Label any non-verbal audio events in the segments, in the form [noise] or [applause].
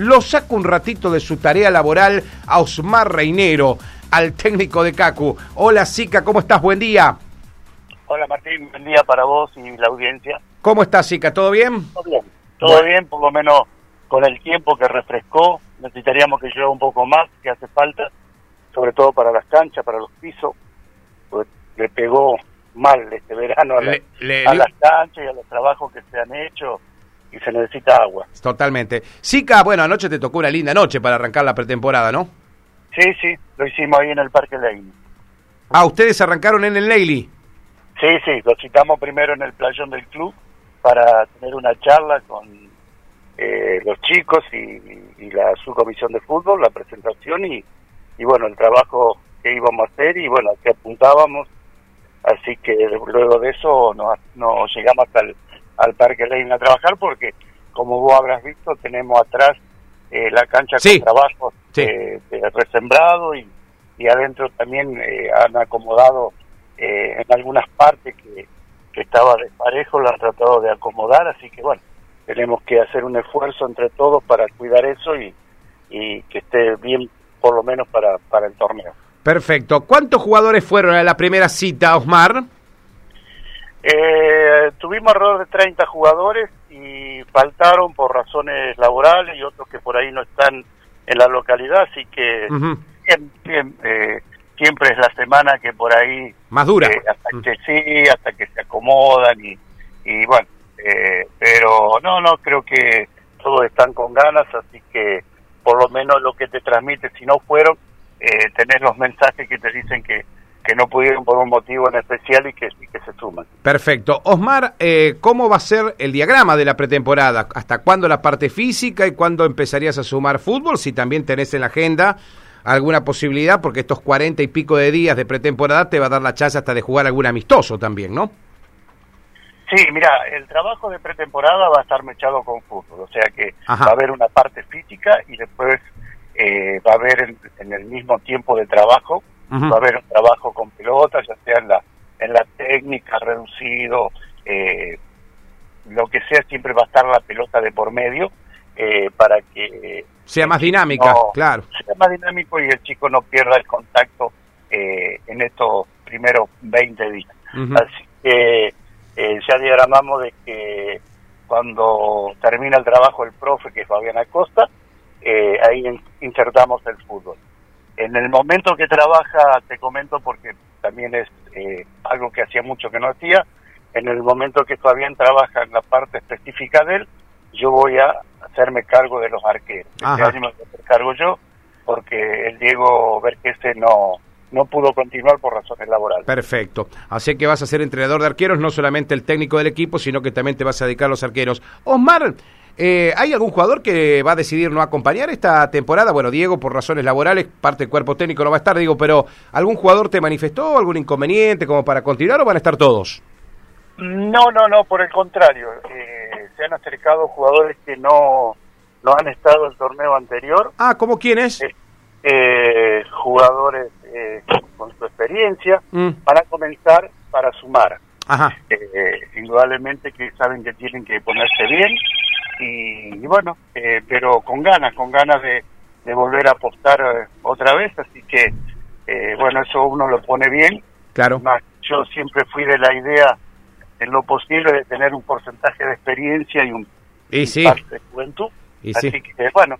lo saco un ratito de su tarea laboral a Osmar Reinero, al técnico de Cacu. Hola, Sica, ¿cómo estás? Buen día. Hola, Martín, buen día para vos y la audiencia. ¿Cómo estás, Sica? ¿Todo bien? Todo bien. Todo bien, por lo menos con el tiempo que refrescó. Necesitaríamos que llueva un poco más, que hace falta, sobre todo para las canchas, para los pisos. Pues le pegó mal este verano a, las canchas y a los trabajos que se han hecho y se necesita agua. Totalmente. Sica, bueno, anoche te tocó una linda noche para arrancar la pretemporada, ¿no? Sí, sí, lo hicimos ahí en el Parque Leili. Ah, ¿ustedes arrancaron en el Leili? Sí, sí, lo citamos primero en el playón del club para tener una charla con eh, los chicos y, y, la subcomisión de fútbol, la presentación y, y bueno, el trabajo que íbamos a hacer y bueno, que apuntábamos Así que luego de eso nos, llegamos hasta el al Parque Lenin a trabajar porque, como vos habrás visto, tenemos atrás eh, la cancha con trabajo de, resembrado y, y, adentro también eh, han acomodado eh, en algunas partes que, que estaba desparejo, lo han tratado de acomodar, así que bueno, tenemos que hacer un esfuerzo entre todos para cuidar eso y, y que esté bien por lo menos para, para el torneo. Perfecto. ¿Cuántos jugadores fueron a la primera cita, Osmar? Eh, tuvimos alrededor de 30 jugadores y faltaron por razones laborales y otros que por ahí no están en la localidad, así que eh, siempre es la semana que por ahí... Más dura. Eh, hasta que sí, hasta que se acomodan y, y bueno, pero no, no, creo que todos están con ganas, así que por lo menos lo que te transmite, si no fueron, eh, tener los mensajes que te dicen que, que no pudieron por un motivo en especial y que, que se suman. Perfecto. Osmar, eh, ¿cómo va a ser el diagrama de la pretemporada? ¿Hasta cuándo la parte física y cuándo empezarías a sumar fútbol? Si también tenés en la agenda alguna posibilidad, porque estos cuarenta y pico de días de pretemporada te va a dar la chance hasta de jugar algún amistoso también, ¿no? Sí, mira, el trabajo de pretemporada va a estar mechado con fútbol, o sea que va a haber una parte física y después eh, va a haber en, el mismo tiempo de trabajo, va a haber un trabajo con pelotas, ya sea en la, en la técnica, reducido, eh, lo que sea, siempre va a estar la pelota de por medio eh, para que... Sea más dinámica, claro. Sea más dinámico y el chico no pierda el contacto en estos primeros 20 días. Así que ya diagramamos de que cuando termina el trabajo el profe, que es Fabián Acosta, eh, ahí insertamos el fútbol. En el momento que trabaja, te comento porque también es eh, algo que hacía mucho que no hacía, en el momento que Fabián trabaja en la parte específica de él, yo voy a hacerme cargo de los arqueros. Este año me voy a hacer cargo yo, porque el Diego Vergese no, no pudo continuar por razones laborales. Perfecto. Así que vas a ser entrenador de arqueros, no solamente el técnico del equipo, sino que también te vas a dedicar a los arqueros. Osmar, eh, ¿Hay algún jugador que va a decidir no acompañar esta temporada? Bueno, Diego, por razones laborales, parte del cuerpo técnico no va a estar, digo, pero ¿algún jugador te manifestó algún inconveniente como para continuar o van a estar todos? No, no, no, por el contrario. Eh, se han acercado jugadores que no, no han estado en el torneo anterior. Ah, ¿cómo quiénes? Eh, jugadores con su experiencia mm. van a comenzar para sumar. Ajá. indudablemente que saben que tienen que ponerse bien, y, bueno, eh, pero con ganas, con ganas de, volver a apostar eh, otra vez, así que eh, bueno, eso uno lo pone bien. Claro. yo siempre fui de la idea, en lo posible, de tener un porcentaje de experiencia y un y sí. de juventud. Y así que bueno,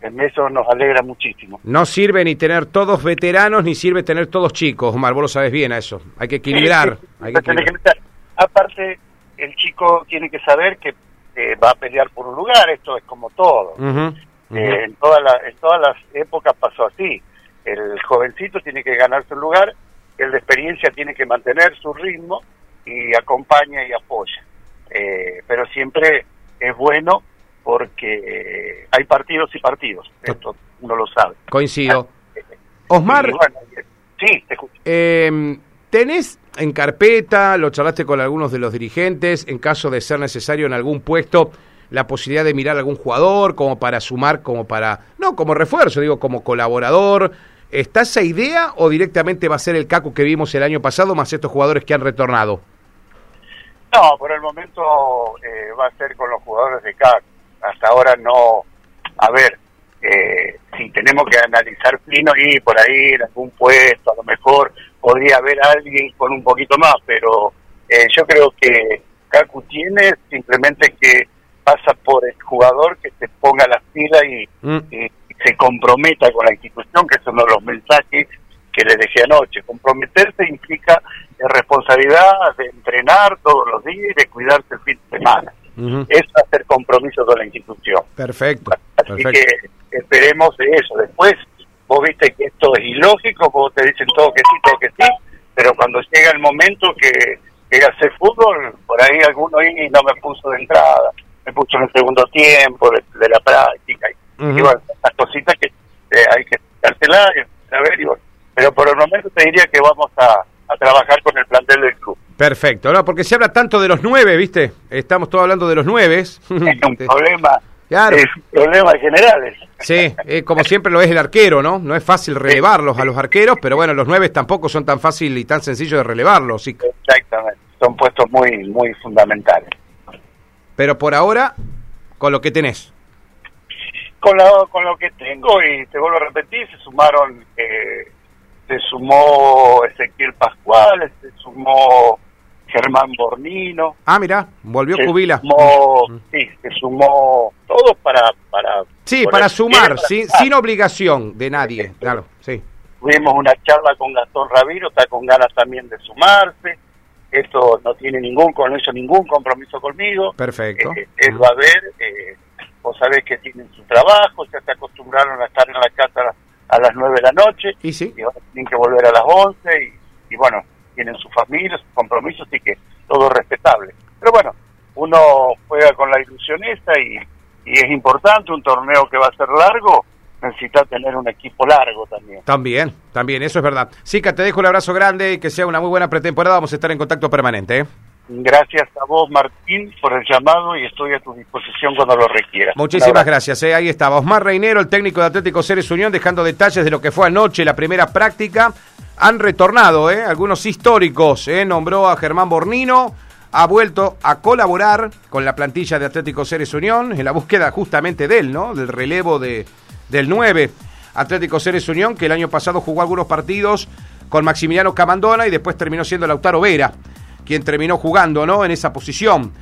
en eso nos alegra muchísimo. No sirve ni tener todos veteranos, ni sirve tener todos chicos, Omar, vos lo sabes bien a eso. Hay que equilibrar. hay que equilibrar. Aparte, el chico tiene que saber que va a pelear por un lugar, esto es como todo. Eh, en, toda la, en todas las épocas pasó así. El jovencito tiene que ganarse un lugar, el de experiencia tiene que mantener su ritmo y acompaña y apoya. Eh, pero siempre es bueno porque hay partidos y partidos, esto uno lo sabe. Coincido. Osmar, sí, te escucho. ¿Tenés en carpeta, lo charlaste con algunos de los dirigentes, en caso de ser necesario en algún puesto, la posibilidad de mirar a algún jugador como para sumar, como para, no como refuerzo, digo, como colaborador. ¿Está esa idea o directamente va a ser el caco que vimos el año pasado más estos jugadores que han retornado? No, por el momento eh, va a ser con los jugadores de CAC. Hasta ahora no, a ver, eh, si tenemos que analizar fino y por ahí en algún puesto, a lo mejor podría haber alguien con un poquito más, pero eh, yo creo que Kaku tiene simplemente que pasa por el jugador que se ponga las pilas y, Mm. y se comprometa con la institución, que es uno de los mensajes que le dejé anoche. Comprometerse implica eh, responsabilidad de entrenar todos los días y de cuidarse el fin de semana. Es hacer compromiso con la institución. Perfecto. Así perfecto. que esperemos de eso. Después, vos viste que esto es ilógico, vos te dicen todo que sí, todo que sí, pero cuando llega el momento que a hacer fútbol, por ahí alguno y no me puso de entrada, me puso en el segundo tiempo de, de la práctica. Y, bueno, estas cositas que eh, hay que dárselas y a ver, y bueno. Pero por el momento te diría que vamos a, a trabajar con el plantel del club. Perfecto, no, porque se habla tanto de los nueve, ¿viste? Estamos todos hablando de los nueve. Es un [laughs] problema, Claro. es un problema general. Sí, eh, como [laughs] siempre lo es el arquero, ¿no? No es fácil relevarlos a los arqueros, pero bueno, los nueve tampoco son tan fácil y tan sencillo de relevarlos. Sí. Exactamente, son puestos muy, muy fundamentales. Pero por ahora, con lo que tenés. Con lo, con lo que tengo, y te vuelvo a repetir, se sumaron, eh, se sumó Ezequiel Pascual, se sumó Germán Bornino, Ah, mirá, volvió se Cubila. sumó, sí, se sumó todos para... para Sí, para sumar, para sin, sin obligación de nadie, claro, sí. Tuvimos una charla con Gastón Raviro, está con ganas también de sumarse. Esto no tiene ningún, con eso ningún compromiso conmigo. Perfecto. Eh, él va a ver, eh, vos sabés que tienen su trabajo, ya se acostumbraron a estar en la casa a las 9 de la noche, Y sí, y ahora tienen que volver a las 11, y, y bueno, tienen su familia, sus compromisos, así que todo respetable. Pero bueno, uno juega con y, y es importante, un torneo que va a ser largo, necesita tener un equipo largo también. también, también, eso es verdad. Sica, te dejo un abrazo grande y que sea una muy buena pretemporada. Vamos a estar en contacto permanente. ¿eh? Gracias a vos, Martín, por el llamado y estoy a tu disposición cuando lo requieras. Muchísimas gracias. ¿eh? Ahí estaba Osmar Reinero, el técnico de Atlético Ceres Unión, dejando detalles de lo que fue anoche la primera práctica. Han retornado ¿eh? algunos históricos. ¿eh? Nombró a Germán Bornino, ha vuelto a colaborar con la plantilla de Atlético Ceres Unión en la búsqueda justamente de él, ¿no? del relevo de, del 9. Atlético Ceres Unión, que el año pasado jugó algunos partidos con Maximiliano Camandona y después terminó siendo Lautaro Vera, quien terminó jugando ¿no? en esa posición.